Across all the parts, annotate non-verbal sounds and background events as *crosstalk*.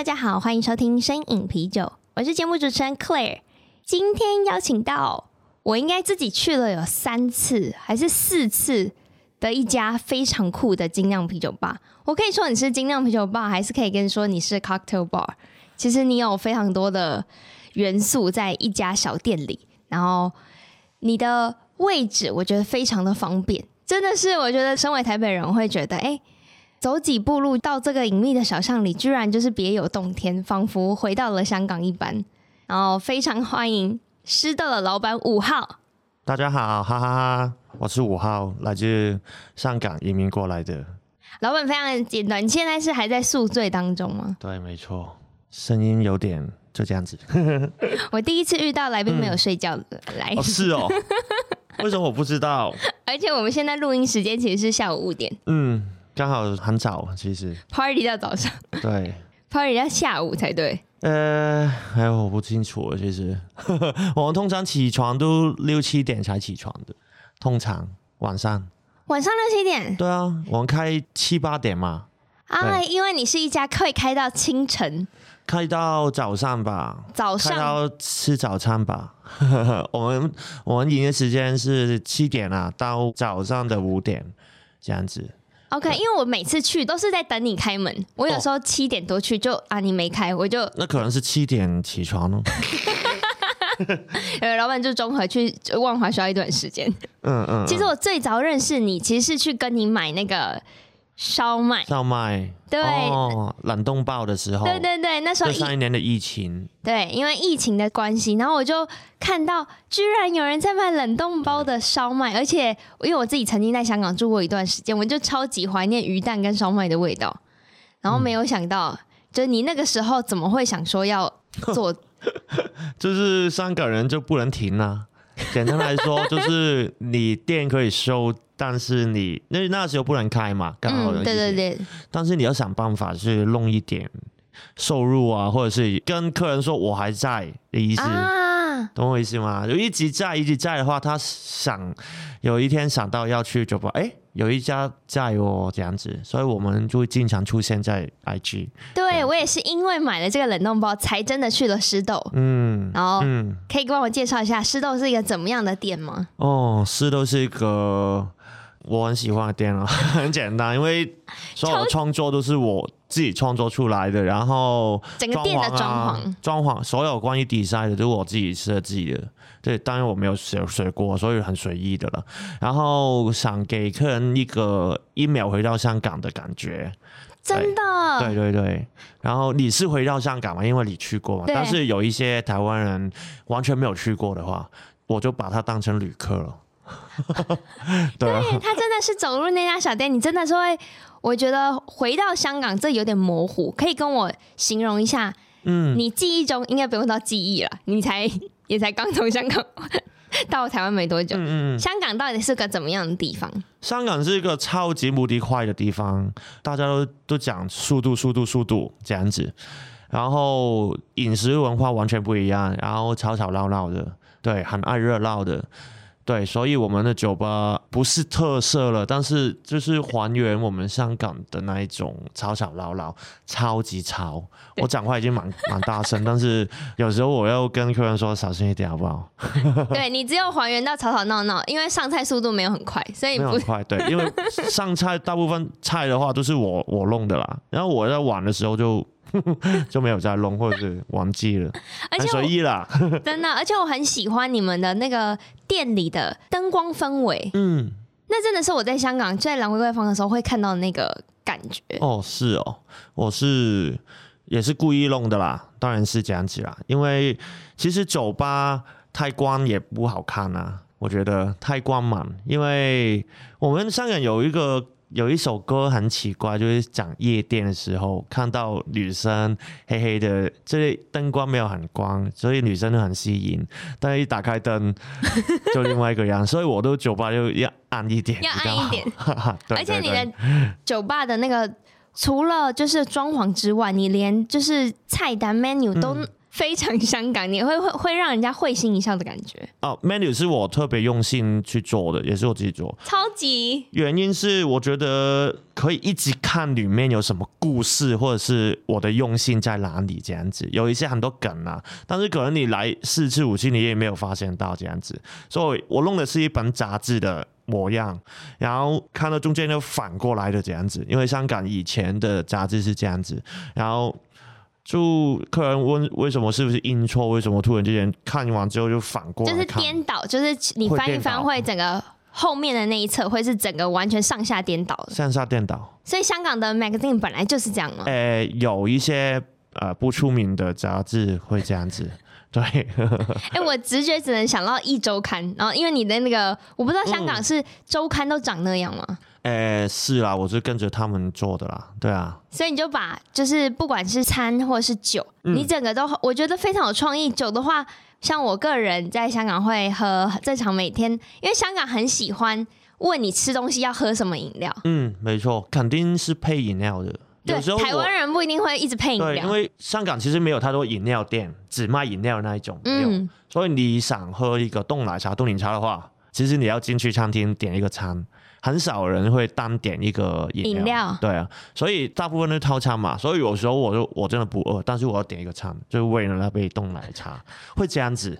大家好，欢迎收听声饮啤酒，我是节目主持人 Claire。今天邀请到我应该自己去了有三次还是四次的一家非常酷的精酿啤酒吧。我可以说你是精酿啤酒吧，还是可以跟你说你是 cocktail bar。其实你有非常多的元素在一家小店里，然后你的位置我觉得非常的方便，真的是我觉得身为台北人会觉得哎。诶走几步路到这个隐秘的小巷里，居然就是别有洞天，仿佛回到了香港一般。然后非常欢迎湿豆的老板五号。大家好，哈哈哈！我是五号，来自香港移民过来的。老板非常简短，你现在是还在宿醉当中吗？对，没错，声音有点就这样子。*laughs* 我第一次遇到来宾没有睡觉的、嗯、来哦，是哦，*laughs* 为什么我不知道？而且我们现在录音时间其实是下午五点。嗯。刚好很早，其实。Party 到早上，对，party 到下午才对。呃，哎，我不清楚，其实。*laughs* 我们通常起床都六七点才起床的，通常晚上。晚上六七点，对啊，我们开七八点嘛。啊，因为你是一家可以开到清晨，开到早上吧，早上。开到吃早餐吧。*laughs* 我们我们营业时间是七点啊，到早上的五点这样子。OK，因为我每次去都是在等你开门。我有时候七点多去就，哦、啊你没开，我就那可能是七点起床呢。*laughs* 呃，老板就综合去万华需要一段时间。嗯嗯。其实我最早认识你，其实是去跟你买那个。烧麦，烧麦，对，哦，冷冻包的时候，对对对，那时候上一年的疫情，对，因为疫情的关系，然后我就看到居然有人在卖冷冻包的烧麦，而且因为我自己曾经在香港住过一段时间，我就超级怀念鱼蛋跟烧麦的味道，然后没有想到，嗯、就你那个时候怎么会想说要做？*laughs* 就是香港人就不能停啊，简单来说，就是你店可以收。但是你那那时候不能开嘛，刚好有、嗯、对对对。但是你要想办法去弄一点收入啊，或者是跟客人说我还在的意思，啊、懂我意思吗？就一直在一直在的话，他想有一天想到要去酒吧，哎、欸，有一家在哦，这样子，所以我们就会经常出现在 IG。对，我也是因为买了这个冷冻包，才真的去了湿豆。嗯，然后嗯，可以帮我介绍一下湿豆是一个怎么样的店吗？哦，湿豆是一个。我很喜欢的店啊，*laughs* 很简单，因为所有的创作都是我自己创作出来的，然后整个店的装潢、装潢，所有关于 design 的都是我自己设计的。对，当然我没有学学过，所以很随意的了。然后想给客人一个一秒回到香港的感觉，真的。对对对，然后你是回到香港嘛？因为你去过嘛。但是有一些台湾人完全没有去过的话，我就把它当成旅客了。*laughs* 对，他真的是走入那家小店，你真的是会，我觉得回到香港这有点模糊，可以跟我形容一下？嗯，你记忆中应该不用到记忆了，你才 *laughs* 也才刚从香港 *laughs* 到台湾没多久。嗯嗯，香港到底是个怎么样的地方？香港是一个超级无敌快的地方，大家都都讲速度、速度、速度这样子，然后饮食文化完全不一样，然后吵吵闹闹的，对，很爱热闹的。对，所以我们的酒吧不是特色了，但是就是还原我们香港的那一种吵吵闹闹，超级吵。我讲话已经蛮 *laughs* 蛮大声，但是有时候我要跟客人说小心一点，好不好？对，你只有还原到吵吵闹闹，因为上菜速度没有很快，所以不没有很快。对，*laughs* 因为上菜大部分菜的话都是我我弄的啦，然后我在玩的时候就。*laughs* 就没有再弄，或者是忘记了，而且随意啦。*laughs* *laughs* 真的，而且我很喜欢你们的那个店里的灯光氛围。嗯，那真的是我在香港在兰桂桂坊的时候会看到的那个感觉。哦，是哦，我是也是故意弄的啦，当然是这样子啦。因为其实酒吧太光也不好看啊，我觉得太光芒。因为我们香港有一个有一首歌很奇怪，就是讲夜店的时候看到女生黑黑的，这里灯光没有很光，所以女生都很吸引。但是一打开灯，*laughs* 就另外一个样，所以我都酒吧就要暗一点，要暗一点。对 *laughs* 对对，而且你的酒吧的那个除了就是装潢之外，你连就是菜单 menu 都、嗯。非常香港，你会 *laughs* 会会让人家会心一笑的感觉。哦，menu 是我特别用心去做的，也是我自己做。超级。原因是我觉得可以一直看里面有什么故事，或者是我的用心在哪里这样子。有一些很多梗啊，但是可能你来四次五次，你也没有发现到这样子。所以我弄的是一本杂志的模样，然后看到中间就反过来的这样子，因为香港以前的杂志是这样子，然后。就客人问为什么是不是印错？为什么突然之间看完之后就反过来？就是颠倒，就是你翻一翻会整个后面的那一侧会是整个完全上下颠倒的。上下颠倒。所以香港的 magazine 本来就是这样吗？呃，有一些呃不出名的杂志会这样子。*laughs* 对。*laughs* 哎、欸，我直觉只能想到一周刊，然后因为你的那个，我不知道香港是周刊都长那样吗？嗯诶，是啦，我是跟着他们做的啦，对啊。所以你就把就是不管是餐或是酒，嗯、你整个都我觉得非常有创意。酒的话，像我个人在香港会喝正常每天，因为香港很喜欢问你吃东西要喝什么饮料。嗯，没错，肯定是配饮料的。对，有时候台湾人不一定会一直配饮料，因为香港其实没有太多饮料店，只卖饮料那一种。嗯，所以你想喝一个冻奶茶、冻柠茶的话，其实你要进去餐厅点一个餐。很少人会单点一个饮料，料，对啊，所以大部分都是套餐嘛。所以有时候我就我真的不饿，但是我要点一个餐，就是为了那杯冻奶茶，会这样子，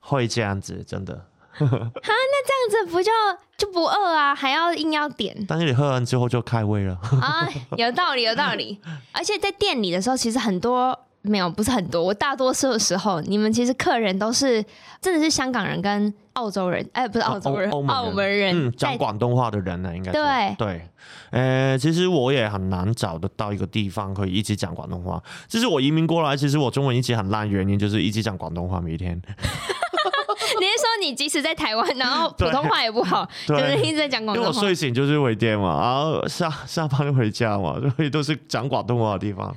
会这样子，真的。哈，那这样子不就就不饿啊？还要硬要点？但是你喝完之后就开胃了啊，有道理，有道理。*laughs* 而且在店里的时候，其实很多。没有，不是很多。我大多数的时候，你们其实客人都是真的是香港人跟澳洲人，哎，不是澳洲人，啊、澳门人，嗯，讲广东话的人呢，应该是对对。呃，其实我也很难找得到一个地方可以一直讲广东话。其实我移民过来，其实我中文一直很烂，原因就是一直讲广东话，每天。*laughs* 你是说你即使在台湾，然后普通话也不好，*laughs* 就是一直在讲广东话？因为我睡醒就是回店嘛，然后下下班回家嘛，所以都是讲广东话的地方。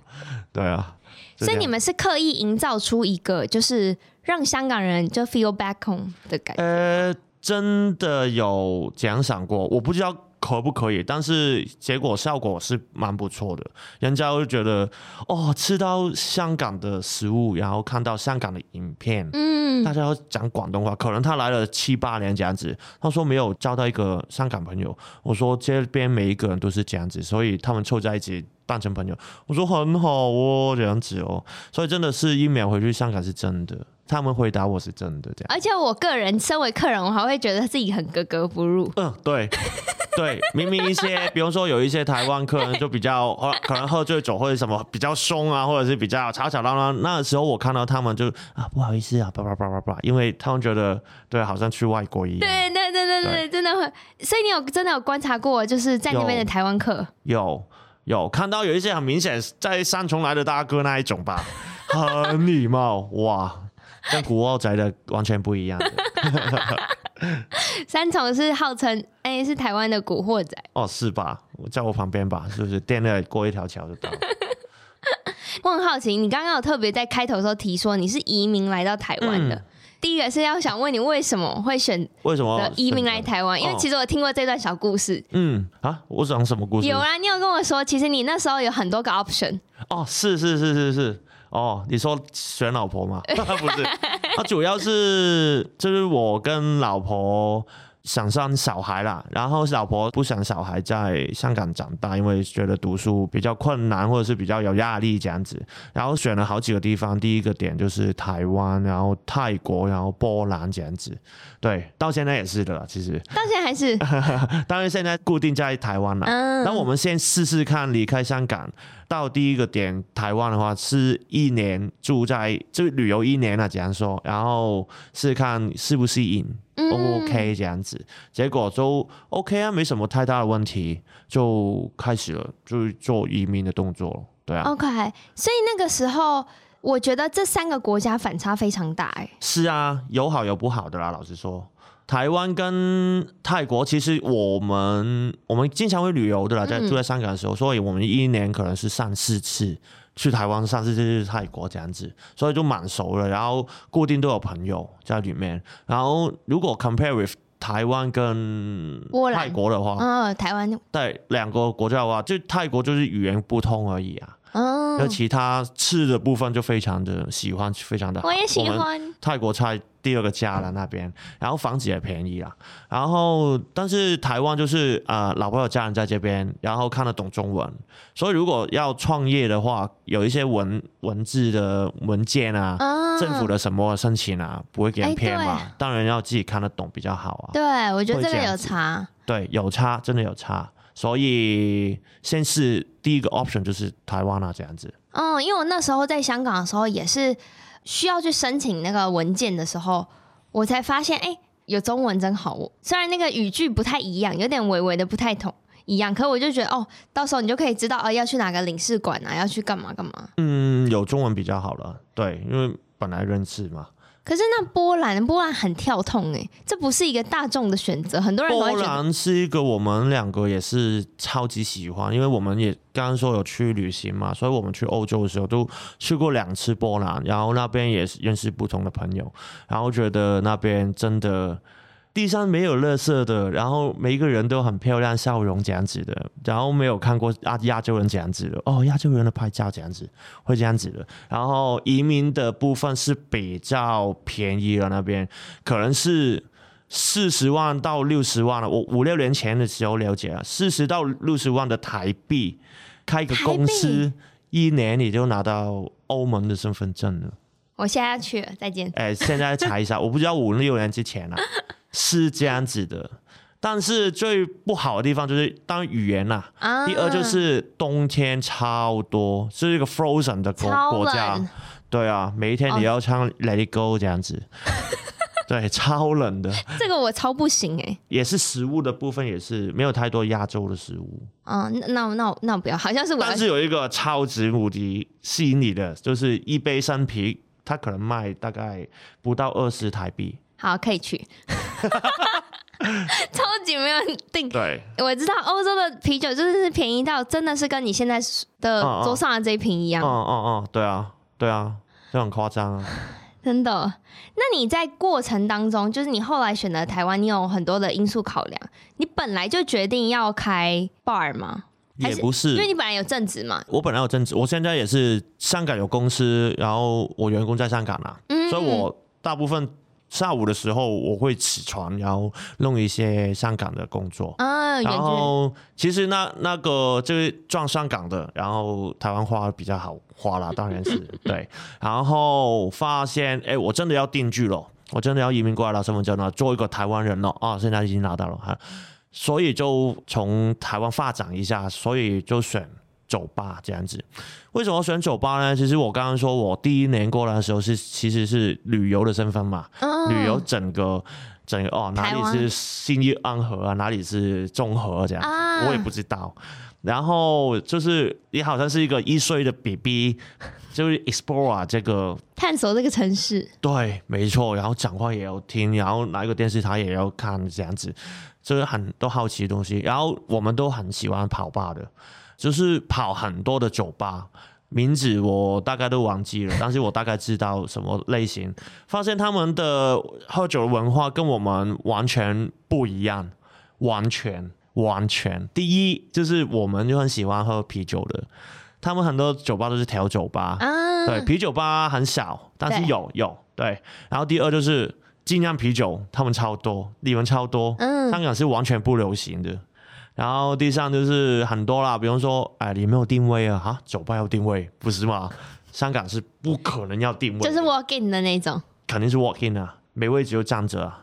对啊。所以你们是刻意营造出一个，就是让香港人就 feel back home 的感觉。呃，真的有奖赏过，我不知道可不可以，但是结果效果是蛮不错的。人家会觉得，哦，吃到香港的食物，然后看到香港的影片，嗯，大家要讲广东话。可能他来了七八年这样子，他说没有交到一个香港朋友。我说这边每一个人都是这样子，所以他们凑在一起。当成朋友，我说很好哦，这样子哦，所以真的是一秒回去香港是真的，他们回答我是真的这样。而且我个人身为客人，我还会觉得自己很格格不入。嗯，对，对，明明一些，比如说有一些台湾客人就比较 *laughs* 可能喝醉酒或者什么比较凶啊，或者是比较吵吵闹闹，那时候我看到他们就啊不好意思啊，叭叭叭叭叭，因为他们觉得对，好像去外国一样。对对对对对，对真的会。所以你有真的有观察过，就是在那边的台湾客有。有有看到有一些很明显在三重来的大哥那一种吧，*laughs* 很礼貌哇，跟古惑仔的完全不一样的。*laughs* 三重是号称哎、欸、是台湾的古惑仔哦，是吧？在我旁边吧，是不是？电那过一条桥就到了。*laughs* 我很好奇，你刚刚有特别在开头的时候提说你是移民来到台湾的。嗯第一个是要想问你为什么会选为什么移民来台湾？因为其实我听过这段小故事。嗯啊，我讲什么故事？有啊，你有跟我说，其实你那时候有很多个 option。哦，是是是是是。哦，你说选老婆吗？*laughs* 不是，他，主要是就是我跟老婆。想生小孩啦，然后老婆不想小孩在香港长大，因为觉得读书比较困难，或者是比较有压力这样子。然后选了好几个地方，第一个点就是台湾，然后泰国，然后波兰这样子。对，到现在也是的啦，其实。到现在还是。*laughs* 当然现在固定在台湾了。嗯。那我们先试试看离开香港。到第一个点台湾的话，是一年住在就旅游一年了，这样说，然后试看适不适应，OK 这样子，结果就 OK 啊，没什么太大的问题，就开始了，就做移民的动作，对啊。OK，所以那个时候我觉得这三个国家反差非常大，哎。是啊，有好有不好的啦，老实说。台湾跟泰国，其实我们我们经常会旅游的啦，在住在香港的时候，所以我们一年可能是三四次去台湾，上次就是泰国这样子，所以就蛮熟了。然后固定都有朋友在里面。然后如果 compare with 台湾跟泰国的话，嗯，台湾对两个国家的话，就泰国就是语言不通而已啊。嗯，那其他吃的部分就非常的喜欢，非常的好。我也喜欢泰国菜。第二个家了那边，然后房子也便宜啊。然后但是台湾就是啊、呃，老婆有家人在这边，然后看得懂中文，所以如果要创业的话，有一些文文字的文件啊，啊政府的什么申请啊，不会给人骗嘛。欸、当然要自己看得懂比较好啊。对，我觉得这个有差。对，有差，真的有差。所以先是第一个 option 就是台湾啊，这样子。嗯，因为我那时候在香港的时候也是。需要去申请那个文件的时候，我才发现，哎、有中文真好。虽然那个语句不太一样，有点微微的不太同一样，可我就觉得，哦，到时候你就可以知道，哦，要去哪个领事馆啊，要去干嘛干嘛。嗯，有中文比较好了，对，因为本来认识嘛。可是那波兰，波兰很跳痛哎，这不是一个大众的选择，很多人都觉得。波兰是一个我们两个也是超级喜欢，因为我们也刚刚说有去旅行嘛，所以我们去欧洲的时候都去过两次波兰，然后那边也是认识不同的朋友，然后觉得那边真的。地上没有垃圾的，然后每一个人都很漂亮，笑容这样子的，然后没有看过亚亚洲人这样子的哦，亚洲人的拍照这样子会这样子的，然后移民的部分是比较便宜了，那边可能是四十万到六十万了，我五六年前的时候了解了，四十到六十万的台币开一个公司，一年你就拿到欧盟的身份证了。我现在要去了，再见。哎，现在查一下，我不知道五六年之前了。是这样子的，但是最不好的地方就是当语言呐、啊，啊、第二就是冬天超多，是一个 frozen 的国冷国家，对啊，每一天你要唱 Let It Go 这样子，哦、*laughs* 对，超冷的。这个我超不行哎、欸。也是食物的部分也是没有太多亚洲的食物。嗯，那那那我不要，好像是我。但是有一个超级无敌吸引你的，就是一杯生啤，它可能卖大概不到二十台币。好，可以去。*laughs* 超级没有定。对，我知道欧洲的啤酒就是便宜到真的是跟你现在的桌上的这一瓶一样。哦哦哦，对啊，对啊，就很夸张啊。*laughs* 真的？那你在过程当中，就是你后来选择台湾，你有很多的因素考量。你本来就决定要开 bar 吗？也不是，因为你本来有正职嘛。我本来有正职，我现在也是香港有公司，然后我员工在香港啊，嗯，所以我大部分。下午的时候我会起床，然后弄一些香港的工作。啊，然后其实那那个就是撞香港的，然后台湾花比较好花啦，当然是 *laughs* 对。然后发现，哎，我真的要定居了，我真的要移民过来了，身份证了，做一个台湾人了啊，现在已经拿到了哈，所以就从台湾发展一下，所以就选。酒吧这样子，为什么选酒吧呢？其实我刚刚说我第一年过来的时候是其实是旅游的身份嘛，嗯、旅游整个整个哦，哪里是新义安和啊，哪里是中和这样，啊、我也不知道。然后就是你好像是一个一岁的 BB，就是 explore 这个探索这个城市，对，没错。然后讲话也要听，然后哪一个电视台也要看，这样子就是很多好奇的东西。然后我们都很喜欢跑吧的。就是跑很多的酒吧，名字我大概都忘记了，但是我大概知道什么类型。发现他们的喝酒文化跟我们完全不一样，完全完全。第一就是我们就很喜欢喝啤酒的，他们很多酒吧都是调酒吧，啊、对，啤酒吧很少，但是有有对。然后第二就是精酿啤酒，他们超多，你们超多，嗯、香港是完全不流行的。然后地上就是很多啦，比方说，哎，你没有定位啊？哈，酒吧要定位，不是吗？香港是不可能要定位，就是 walk in 的那种，肯定是 walk in 啊，没位置就站着啊。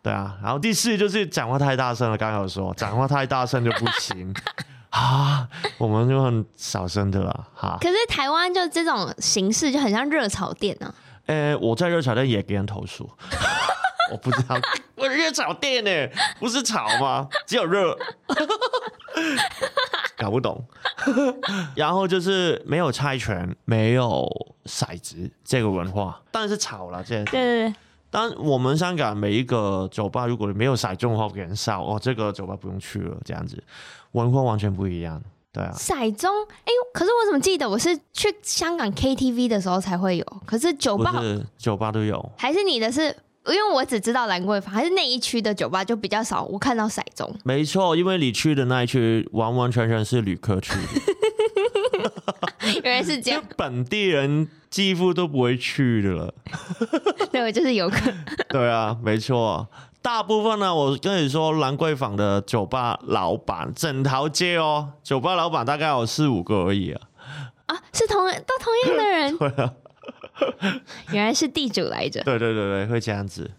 对啊，然后第四就是讲话太大声了，刚刚有说讲话太大声就不行 *laughs* 啊，我们就很小声的了哈。可是台湾就这种形式就很像热炒店呢、啊。呃，我在热炒店也给人投诉。*laughs* *laughs* 我不知道，*laughs* 我热炒店呢，不是炒吗？只有热，*laughs* 搞不懂。然后就是没有猜拳，没有骰子这个文化，当然是炒了。这样，对对对，但我们香港每一个酒吧，如果你没有骰中的话，给人烧哦，这个酒吧不用去了，这样子文化完全不一样。对啊，骰盅，哎，可是我怎么记得我是去香港 KTV 的时候才会有，可是酒吧是酒吧都有，还是你的是？因为我只知道兰桂坊，还是那一区的酒吧就比较少，我看到骰盅。没错，因为你去的那一区完完全全是旅客去的，*laughs* 原来是这样，本地人几乎都不会去的了。*laughs* 对，我就是游客。*laughs* 对啊，没错。大部分呢，我跟你说，兰桂坊的酒吧老板，整条街哦，酒吧老板大概有四五个而已啊。啊，是同都同样的人。对啊，*laughs* 原来是地主来着。对对对对，会这样子。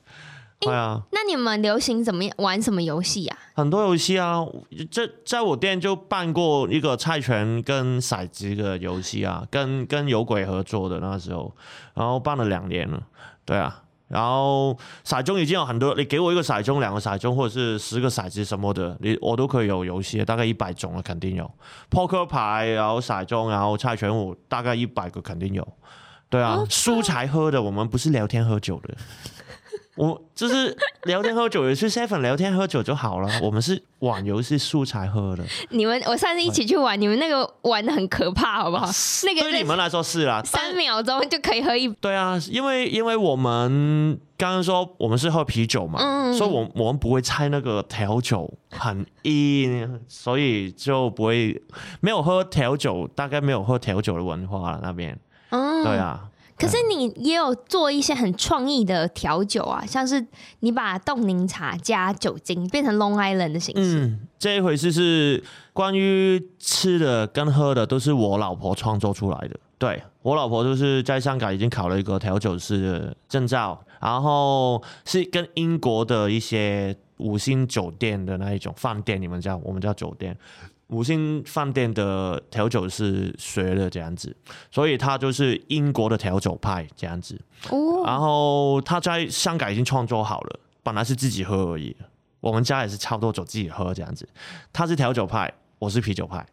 对啊。那你们流行怎么样玩什么游戏啊？很多游戏啊，这在我店就办过一个猜拳跟骰子的游戏啊，跟跟有鬼合作的那时候，然后办了两年了。对啊。然后骰盅已经有很多，你给我一个骰盅、两个骰盅，或者是十个骰子什么的，你我都可以有游戏，大概一百种了，肯定有。扑克牌，然后骰盅，然后猜拳，我大概一百个肯定有。对啊，输才喝的，我们不是聊天喝酒的。*laughs* 我就是聊天喝酒，也是 seven 聊天喝酒就好了。我们是玩游戏素材喝的。你们我上次一起去玩，你们那个玩的很可怕，好不好？那个对你们来说是啦，三秒钟就可以喝一。对啊，因为因为我们刚刚说我们是喝啤酒嘛，嗯、所以我我们不会猜那个调酒很硬，所以就不会没有喝调酒，大概没有喝调酒的文化那边。嗯，对啊。可是你也有做一些很创意的调酒啊，像是你把冻柠茶加酒精变成 Long Island 的形式。嗯，这一回事是关于吃的跟喝的，都是我老婆创作出来的。对，我老婆就是在香港已经考了一个调酒师的证照，然后是跟英国的一些五星酒店的那一种饭店，你们叫我们叫酒店。五星饭店的调酒师学的这样子，所以他就是英国的调酒派这样子。哦，然后他在香港已经创作好了，本来是自己喝而已。我们家也是差不多走自己喝这样子。他是调酒派，我是啤酒派。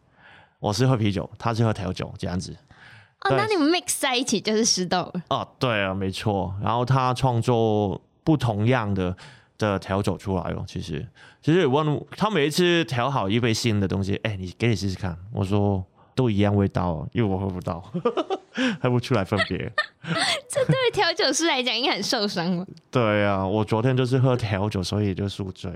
我是喝啤酒，他是喝调酒这样子。哦，那你们 mix 在一起就是湿豆了。哦，对啊，没错。然后他创作不同样的。的调酒出来哦，其实其实我问他每一次调好一杯新的东西，哎、欸，你给你试试看。我说都一样味道，因为我喝不到，*laughs* 喝不出来分别。*laughs* 这对调酒师来讲应该很受伤了。*laughs* 对啊，我昨天就是喝调酒，所以就宿醉。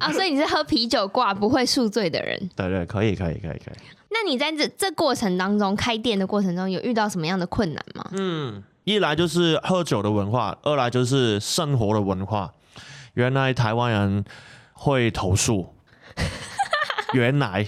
啊，所以你是喝啤酒挂不会宿醉的人？对，对对，可以可以可以可以。那你在这这过程当中开店的过程中有遇到什么样的困难吗？嗯。一来就是喝酒的文化，二来就是生活的文化。原来台湾人会投诉，*laughs* 原来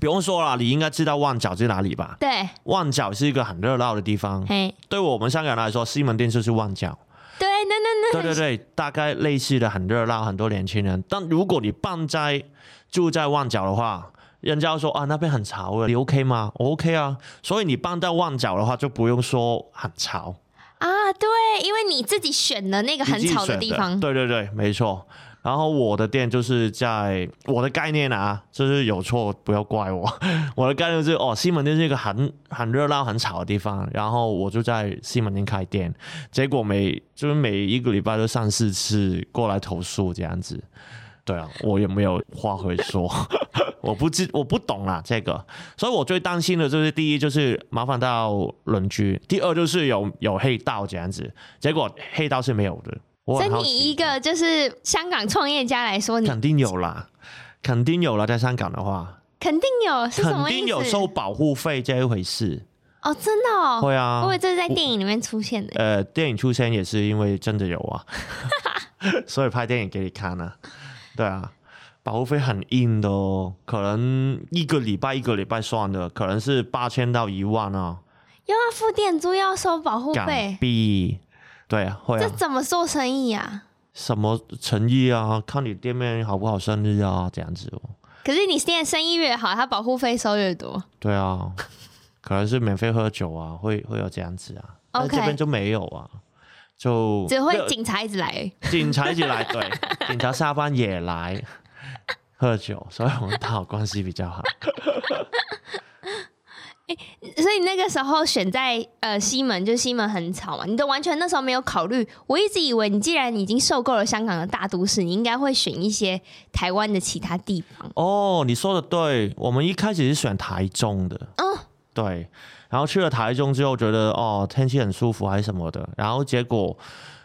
不用说了，你应该知道旺角在哪里吧？对，旺角是一个很热闹的地方。嘿，对我们香港人来说，西门町就是旺角。对，那那那，对对对，大概类似的很热闹，很多年轻人。但如果你办在住在旺角的话，人家说啊，那边很潮了，你 OK 吗？我 OK 啊，所以你搬到旺角的话，就不用说很潮啊。对，因为你自己选的那个很潮的地方。对对对，没错。然后我的店就是在我的概念啊，就是有错不要怪我。*laughs* 我的概念就是哦，西门町是一个很很热闹、很吵的地方，然后我就在西门町开店，结果每就是每一个礼拜都三四次过来投诉这样子。对啊，我也没有话会说。我不知我不懂啊，这个，所以我最担心的就是第一就是麻烦到邻居，第二就是有有黑道这样子，结果黑道是没有的。所以你一个就是香港创业家来说，你肯定有啦，肯定有了，在香港的话，肯定有，是什么意思？肯定有收保护费这一回事。哦，真的哦，会啊，因为这是在电影里面出现的。呃，电影出现也是因为真的有啊，*laughs* 所以拍电影给你看呢、啊。对啊。保护费很硬的哦，可能一个礼拜一个礼拜算的，可能是八千到一万啊。又要付店租，又要收保护费。港币，对啊，会啊。这怎么做生意啊？什么诚意啊？看你店面好不好生意啊，这样子哦。可是你现在生意越好，他保护费收越多。对啊，可能是免费喝酒啊，会会有这样子啊。OK，这边就没有啊，就只会警察一直来。警察一直来，对，警察下班也来。*laughs* 喝酒，所以我们打好关系比较好。*laughs* 欸、所以那个时候选在呃西门，就西门很吵嘛，你都完全那时候没有考虑。我一直以为你既然已经受够了香港的大都市，你应该会选一些台湾的其他地方。哦，你说的对，我们一开始是选台中的。嗯，对，然后去了台中之后，觉得哦天气很舒服还是什么的，然后结果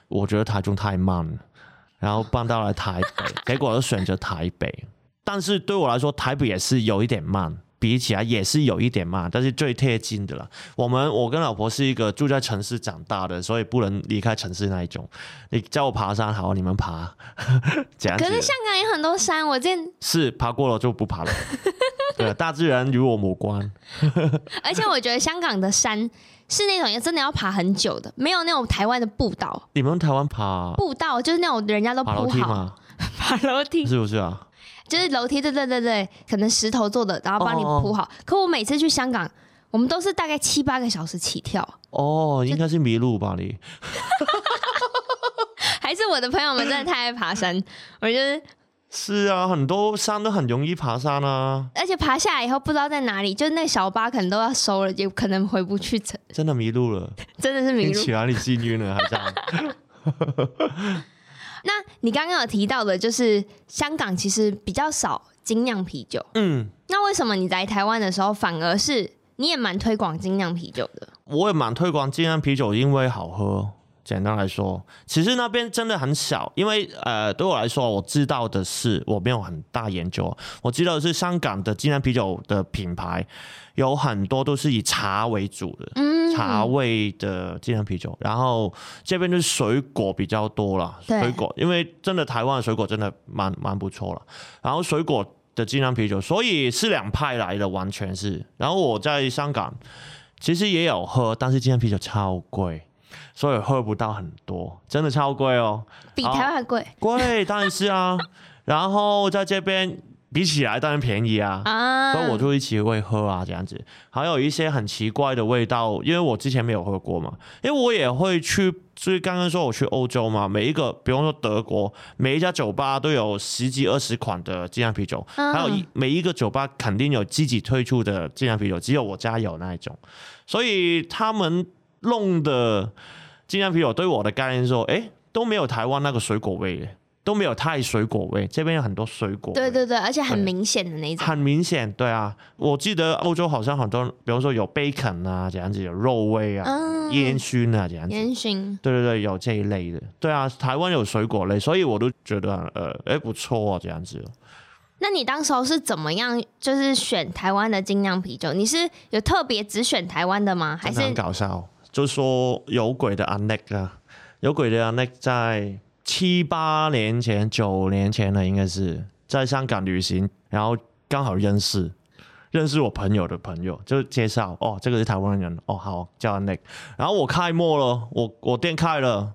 我觉得台中太慢了，然后搬到了台北，结果就选择台北。但是对我来说，台北也是有一点慢。比起来也是有一点慢，但是最贴近的了。我们我跟老婆是一个住在城市长大的，所以不能离开城市那一种。你叫我爬山，好，你们爬。*laughs* 这样。可是香港有很多山，我见是爬过了就不爬了。*laughs* 对，*laughs* 大自然与我无关。*laughs* 而且我觉得香港的山是那种真的要爬很久的，没有那种台湾的步道。你们台湾爬步道就是那种人家都铺好。爬楼梯吗？*laughs* 爬楼梯是不是啊？就是楼梯，对对对对，可能石头做的，然后帮你铺好。Oh. 可我每次去香港，我们都是大概七八个小时起跳。哦，oh, 应该是迷路吧你？还是我的朋友们真的太爱爬山？我觉得是啊，很多山都很容易爬山啊。而且爬下来以后不知道在哪里，就那小巴可能都要收了，也可能回不去城。真的迷路了，*laughs* 真的是迷路。听起来你幸运了，好像 *laughs* 那你刚刚有提到的，就是香港其实比较少精酿啤酒。嗯，那为什么你在台湾的时候，反而是你也蛮推广精酿啤酒的？我也蛮推广精酿啤酒，因为好喝。简单来说，其实那边真的很小，因为呃，对我来说，我知道的是我没有很大研究。我知道的是香港的精酿啤酒的品牌有很多都是以茶为主的，嗯，茶味的精酿啤酒。然后这边就是水果比较多了，水果，因为真的台湾的水果真的蛮蛮不错了。然后水果的精酿啤酒，所以是两派来的，完全是。然后我在香港其实也有喝，但是精酿啤酒超贵。所以喝不到很多，真的超贵哦，比台湾还贵。贵当然是啊，*laughs* 然后在这边比起来当然便宜啊，啊。所以我就一起会喝啊这样子。还有一些很奇怪的味道，因为我之前没有喝过嘛，因为我也会去，所以刚刚说我去欧洲嘛，每一个，比方说德国，每一家酒吧都有十几二十款的精酿啤酒，啊、还有一每一个酒吧肯定有自己推出的精酿啤酒，只有我家有那一种，所以他们弄的。精酿啤酒对我的概念说，哎、欸，都没有台湾那个水果味，都没有太水果味。这边有很多水果，对对对，而且很明显的那种，很明显，对啊。我记得欧洲好像很多，比方说有 bacon 啊这样子，有肉味啊，烟熏、嗯、啊这样子，烟熏熏，对对对，有这一类的。对啊，台湾有水果类，所以我都觉得呃，哎、欸，不错啊这样子。那你当时候是怎么样，就是选台湾的精酿啤酒？你是有特别只选台湾的吗？还是很搞笑？就说有鬼的阿 Nick 啊，有鬼的阿 Nick 在七八年前、九年前了，应该是在香港旅行，然后刚好认识认识我朋友的朋友，就介绍哦，这个是台湾人哦，好叫阿 Nick，然后我开幕了，我我店开了，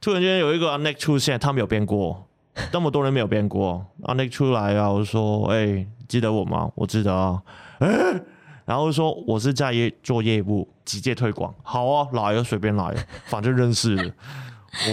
突然间有一个阿 Nick 出现，他没有变过，那么多人没有变过，阿 Nick 出来啊，我说哎、记得我吗？我记得啊，然后说我是在业做业务，直接推广。好啊，来啊，随便来，*laughs* 反正认识。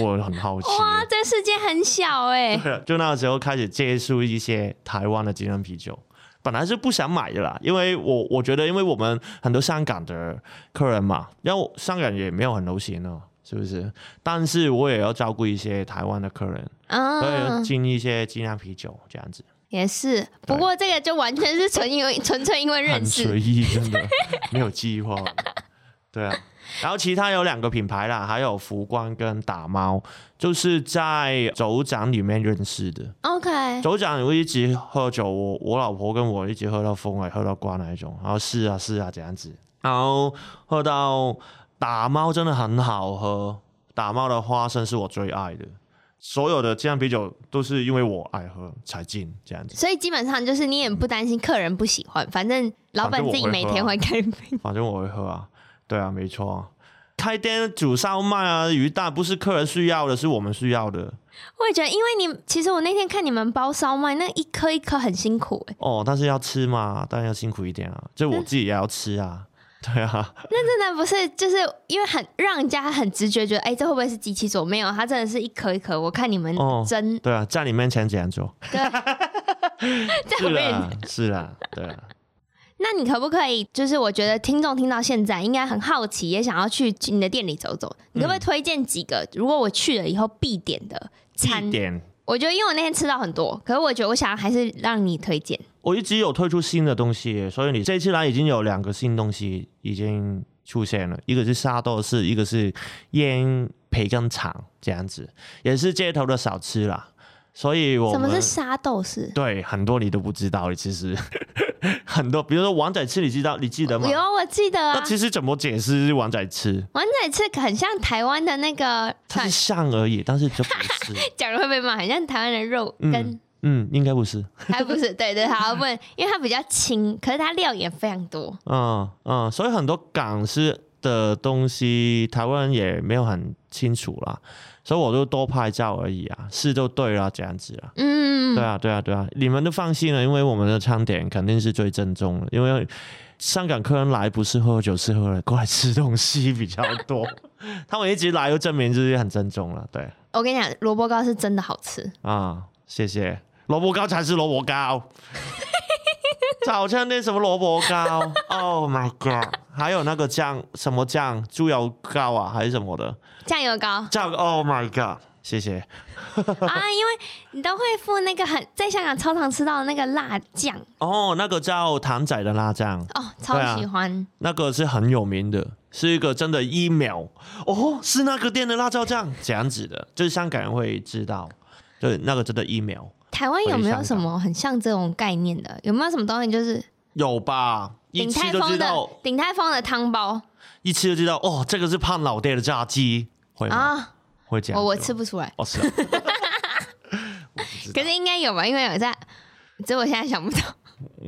我很好奇。哇，这世界很小哎。对，就那个时候开始接触一些台湾的精酿啤酒，本来是不想买的啦，因为我我觉得，因为我们很多香港的客人嘛，然后香港也没有很流行哦，是不是？但是我也要照顾一些台湾的客人，啊，所以要进一些精酿啤酒这样子。也是，不过这个就完全是纯因为纯粹因为认识，很随意，真的 *laughs* 没有计划。对啊，然后其他有两个品牌啦，还有福光跟打猫，就是在酒展里面认识的。OK，酒展我一直喝酒，我我老婆跟我一直喝到疯了，喝到挂那一种，然后是啊是啊这样子，然后喝到打猫真的很好喝，打猫的花生是我最爱的。所有的精酿啤酒都是因为我爱喝才进这样子，所以基本上就是你也不担心客人不喜欢，反正老板自己每天会开瓶。反正我会喝啊，对啊，没错啊。开店煮烧麦啊，鱼蛋不是客人需要的，是我们需要的。我也觉得，因为你其实我那天看你们包烧麦，那一颗一颗很辛苦哎、欸。哦，但是要吃嘛，当然要辛苦一点啊，就我自己也要吃啊。*laughs* 对啊，那真的不是，就是因为很让人家很直觉觉得，哎、欸，这会不会是机器做？没有，它真的是一颗一颗。我看你们真、哦，对啊，在你面前这样做，对，*laughs* *laughs* 是啊，是啦，对啊。那你可不可以，就是我觉得听众听到现在应该很好奇，也想要去你的店里走走。你可不可以推荐几个？如果我去了以后必点的餐点？我觉得，因为我那天吃到很多，可是我觉得我想还是让你推荐。我一直有推出新的东西，所以你这次来已经有两个新东西已经出现了，一个是沙豆士，一个是腌培根肠，这样子也是街头的小吃啦。所以我，什么是沙豆士？对，很多你都不知道，其实很多，比如说王仔翅，你知道？你记得吗？有，我记得啊。那其实怎么解释王仔翅？王仔翅很像台湾的那个，它是像而已，但是就不是。*laughs* 讲了会被骂，很像台湾的肉跟嗯，嗯，应该不是，还不是，*laughs* 对对，好问，因为它比较轻，可是它料也非常多。嗯嗯，所以很多港式的东西，台湾人也没有很清楚啦。所以我就多拍照而已啊，是就对了，这样子啊。嗯，对啊，对啊，对啊，你们都放心了，因为我们的餐点肯定是最正宗的。因为香港客人来不是喝酒，是喝了过来吃东西比较多。*laughs* 他们一直来，就证明自己很正宗了。对，我跟你讲，萝卜糕是真的好吃啊！谢谢，萝卜糕才是萝卜糕。早餐店什么萝卜糕？Oh my god！还有那个酱，什么酱？猪油膏啊，还是什么的？酱油膏。酱，Oh my god！谢谢。啊，因为你都会附那个很在香港超常吃到的那个辣酱。哦，那个叫谭仔的辣酱。哦，超喜欢、啊。那个是很有名的，是一个真的一秒。哦，是那个店的辣椒酱，这样子的，就是香港人会知道。对，那个真的一秒。台湾有没有什么很像这种概念的？有没有什么东西就是有吧？鼎泰丰的鼎泰丰的汤包，一吃就知道哦，这个是胖老爹的炸鸡，会吗？啊、会这样？我我吃不出来。哦，是、*laughs* 啊。可是应该有吧？因为有在，只是我现在想不到。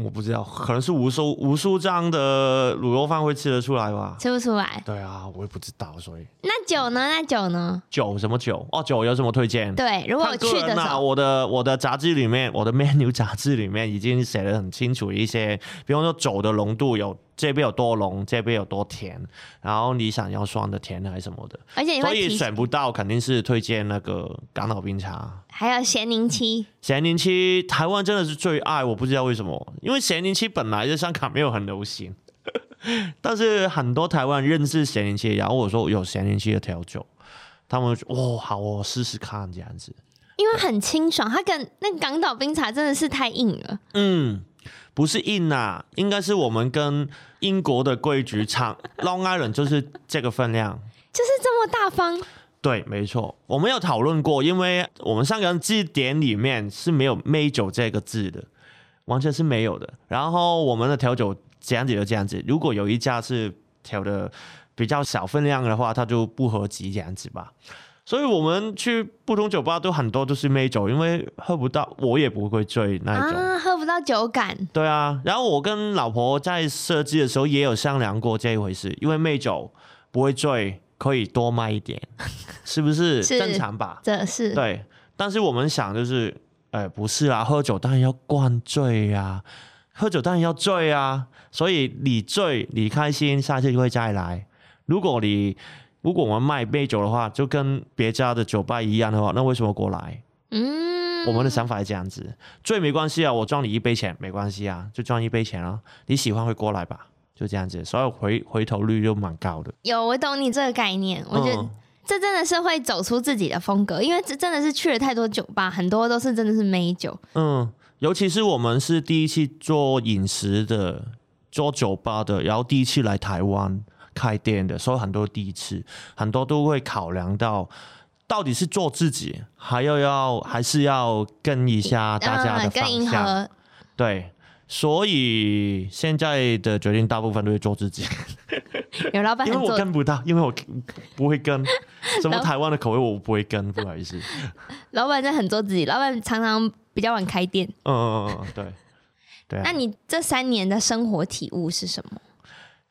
我不知道，可能是无数无数这样的卤肉饭会吃得出来吧？吃不出来。对啊，我也不知道，所以。那酒呢？那酒呢？酒什么酒？哦，酒有什么推荐？对，如果我去的时候，我的我的杂志里面，我的 *laughs* menu 杂志里面已经写得很清楚一些，比方说酒的浓度有。这边有多浓，这边有多甜，然后你想要酸的、甜的还是什么的？而且所以选不到，肯定是推荐那个港岛冰茶，还有咸柠七。咸柠七，台湾真的是最爱，我不知道为什么，因为咸柠七本来在香港没有很流行，*laughs* 但是很多台湾认识咸柠七，然后我说有咸柠七的调酒，他们说哦好，我试试看这样子，因为很清爽，它跟那个港岛冰茶真的是太硬了，嗯。不是硬啊，应该是我们跟英国的规矩差。Long Island 就是这个分量，就是这么大方。对，没错，我们有讨论过，因为我们香港字典里面是没有美酒这个字的，完全是没有的。然后我们的调酒这样子就这样子，如果有一家是调的比较小分量的话，它就不合集这样子吧。所以我们去不同酒吧都很多都是梅酒，因为喝不到，我也不会醉那一种，啊，喝不到酒感。对啊，然后我跟老婆在设计的时候也有商量过这一回事，因为梅酒不会醉，可以多卖一点，*laughs* 是不是，是正常吧？这是对，但是我们想就是，哎，不是啊，喝酒当然要灌醉呀，啊，喝酒当然要醉啊，所以你醉你开心，下次就会再来。如果你如果我们卖杯酒的话，就跟别家的酒吧一样的话，那为什么过来？嗯，我们的想法是这样子，醉没关系啊，我赚你一杯钱没关系啊，就赚一杯钱啊。你喜欢会过来吧，就这样子，所以回回头率就蛮高的。有，我懂你这个概念，我觉得这真的是会走出自己的风格，因为这真的是去了太多酒吧，很多都是真的是美酒。嗯，尤其是我们是第一次做饮食的，做酒吧的，然后第一次来台湾。开店的，所以很多第一次，很多都会考量到，到底是做自己，还要要还是要跟一下大家的方向。对，所以现在的决定大部分都是做自己。*laughs* 有老板，因为我跟不到，因为我不会跟 *laughs* 什么台湾的口味，我不会跟，不好意思。老板在很做自己，老板常常比较晚开店。嗯嗯嗯，对对啊。那你这三年的生活体悟是什么？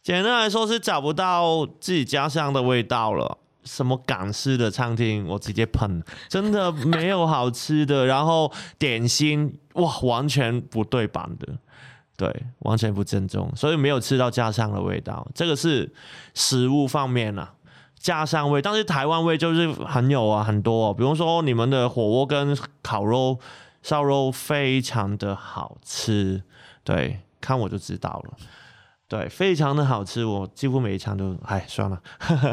简单来说是找不到自己家乡的味道了。什么港式的餐厅，我直接喷，真的没有好吃的。然后点心，哇，完全不对版的，对，完全不正宗，所以没有吃到家乡的味道。这个是食物方面啊，家乡味。但是台湾味就是很有啊，很多哦。比如说你们的火锅跟烤肉、烧肉非常的好吃，对。看我就知道了。对，非常的好吃，我几乎每一餐都，哎，算了。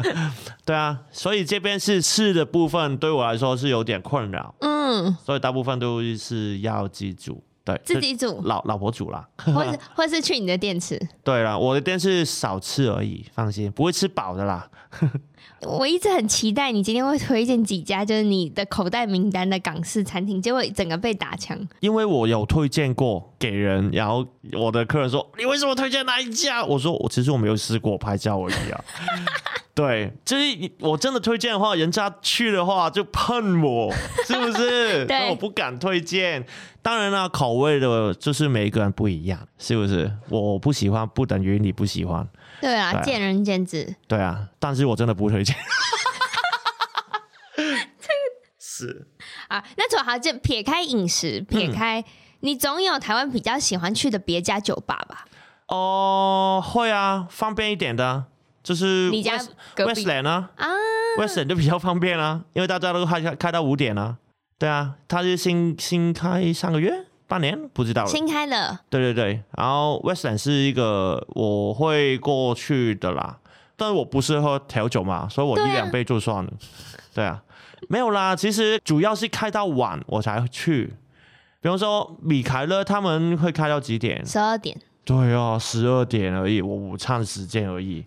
*laughs* 对啊，所以这边是吃的部分，对我来说是有点困扰。嗯，所以大部分都是要自己煮，对，自己煮，老老婆煮啦，或是或是去你的店吃。*laughs* 对啦，我的店是少吃而已，放心，不会吃饱的啦。我一直很期待你今天会推荐几家，就是你的口袋名单的港式餐厅，结果整个被打枪。因为我有推荐过给人，然后我的客人说：“你为什么推荐那一家？”我说：“我其实我没有试过拍照而已啊。*laughs* ”对，就是我真的推荐的话，人家去的话就喷我，是不是？*laughs* 对，我不敢推荐。当然了，口味的就是每一个人不一样，是不是？我不喜欢不等于你不喜欢。对啊，对啊，见仁见智。对啊，但是我真的不推荐。*laughs* 是啊，那主要就撇开饮食，撇开、嗯、你总有台湾比较喜欢去的别家酒吧吧？哦，会啊，方便一点的，就是你家 Westland 啊，啊，Westland 就比较方便啊，因为大家都开开开到五点啊。对啊，它是新新开上个月。半年不知道了，新开了。对对对，然后 Westland 是一个我会过去的啦，但是我不是喝调酒嘛，所以我一两杯就算了。对啊，对啊，没有啦，其实主要是开到晚我才去，比方说米凯勒他们会开到几点？十二点。对啊，十二点而已，我午餐时间而已。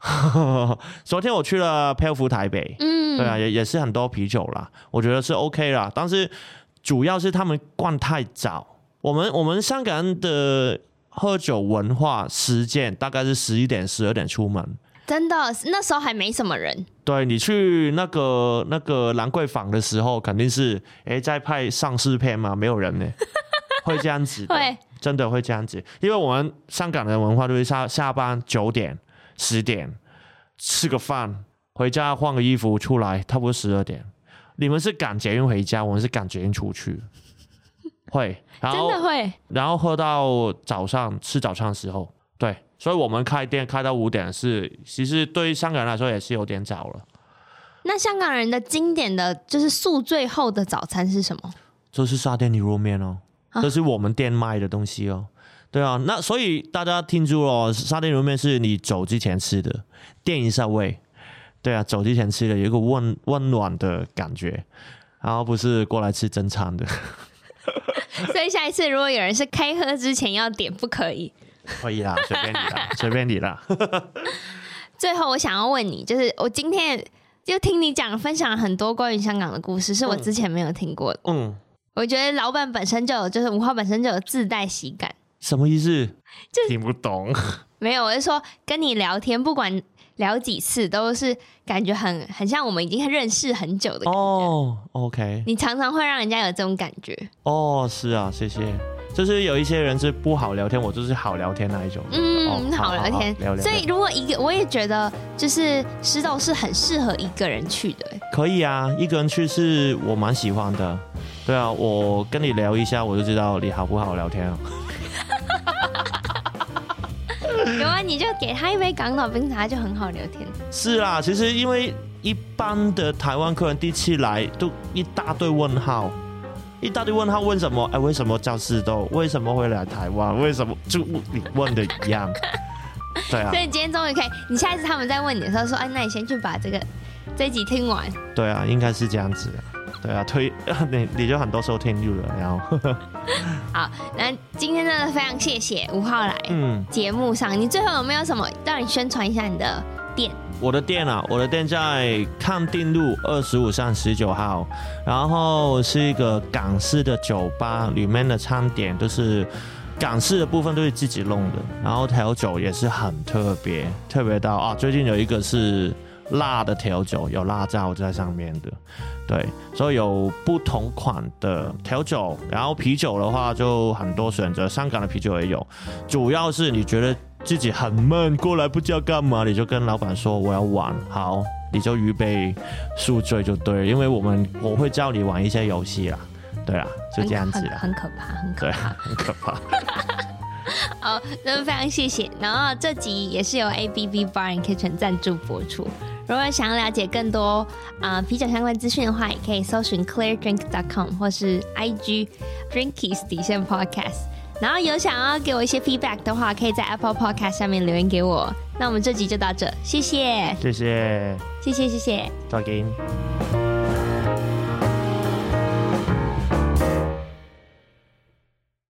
*laughs* 昨天我去了漂浮台北，嗯，对啊，也也是很多啤酒啦，我觉得是 OK 啦，但是。主要是他们关太早，我们我们香港人的喝酒文化时间大概是十一点、十二点出门。真的，那时候还没什么人。对，你去那个那个兰桂坊的时候，肯定是哎在拍丧尸片嘛，没有人呢，*laughs* 会这样子的，会真的会这样子，因为我们香港的文化就是下下班九点、十点吃个饭，回家换个衣服出来，差不多十二点。你们是赶捷运回家，我们是赶捷运出去，*laughs* 会，然后真的会，然后喝到早上吃早餐的时候，对，所以我们开店开到五点是，其实对于香港人来说也是有点早了。那香港人的经典的就是宿醉后的早餐是什么？就是沙甸牛肉面哦，啊、这是我们店卖的东西哦。对啊，那所以大家听住了，沙甸牛肉面是你走之前吃的，垫一下胃。对啊，走之前吃的有一个温温暖的感觉，然后不是过来吃正餐的。*laughs* 所以下一次如果有人是开喝之前要点，不可以？可以啦，随便你啦，*laughs* 随便你啦。*laughs* 最后我想要问你，就是我今天就听你讲分享了很多关于香港的故事，是我之前没有听过的。嗯，我觉得老板本身就有，就是五号本身就有自带喜感。什么意思？就听不懂。没有，我是说跟你聊天，不管。聊几次都是感觉很很像我们已经认识很久的感觉哦。OK，你常常会让人家有这种感觉哦。是啊，谢谢。就是有一些人是不好聊天，我就是好聊天那一种。嗯，哦、好聊天。好好好聊聊。所以如果一个，我也觉得就是石头是很适合一个人去的。可以啊，一个人去是我蛮喜欢的。对啊，我跟你聊一下，我就知道你好不好聊天啊。有啊，你就给他一杯港岛冰茶，就很好聊天。是啊，其实因为一般的台湾客人第一次来都一大堆问号，一大堆问号，问什么？哎，为什么叫四豆？为什么会来台湾？为什么就你问的一样？*laughs* 对啊。所以今天终于可以，你下一次他们再问你的时候说，哎，那你先去把这个这一集听完。对啊，应该是这样子的。对啊，推 *laughs* 你你就很多收听率了，然后 *laughs* 好，那今天真的非常谢谢吴浩来嗯节目上，嗯、你最后有没有什么让你宣传一下你的店？我的店啊，我的店在康定路二十五巷十九号，然后是一个港式的酒吧，里面的餐点都是港式的部分都是自己弄的，然后调酒也是很特别，特别到啊，最近有一个是。辣的调酒有辣椒在上面的，对，所以有不同款的调酒，然后啤酒的话就很多选择，香港的啤酒也有。主要是你觉得自己很闷，过来不知道干嘛，你就跟老板说我要玩，好，你就预备宿醉就对，因为我们我会教你玩一些游戏啦，对啊，就这样子，很可怕，很可怕，很可怕。好，那非常谢谢。然后这集也是由 ABB Bar and Kitchen 赞助播出。如果想要了解更多啊、呃、啤酒相关资讯的话，也可以搜寻 ClaireDrink.com 或是 IG Drinkies 底线 Podcast。然后有想要给我一些 feedback 的话，可以在 Apple Podcast 下面留言给我。那我们这集就到这，谢谢，谢谢，谢谢，谢谢，再见。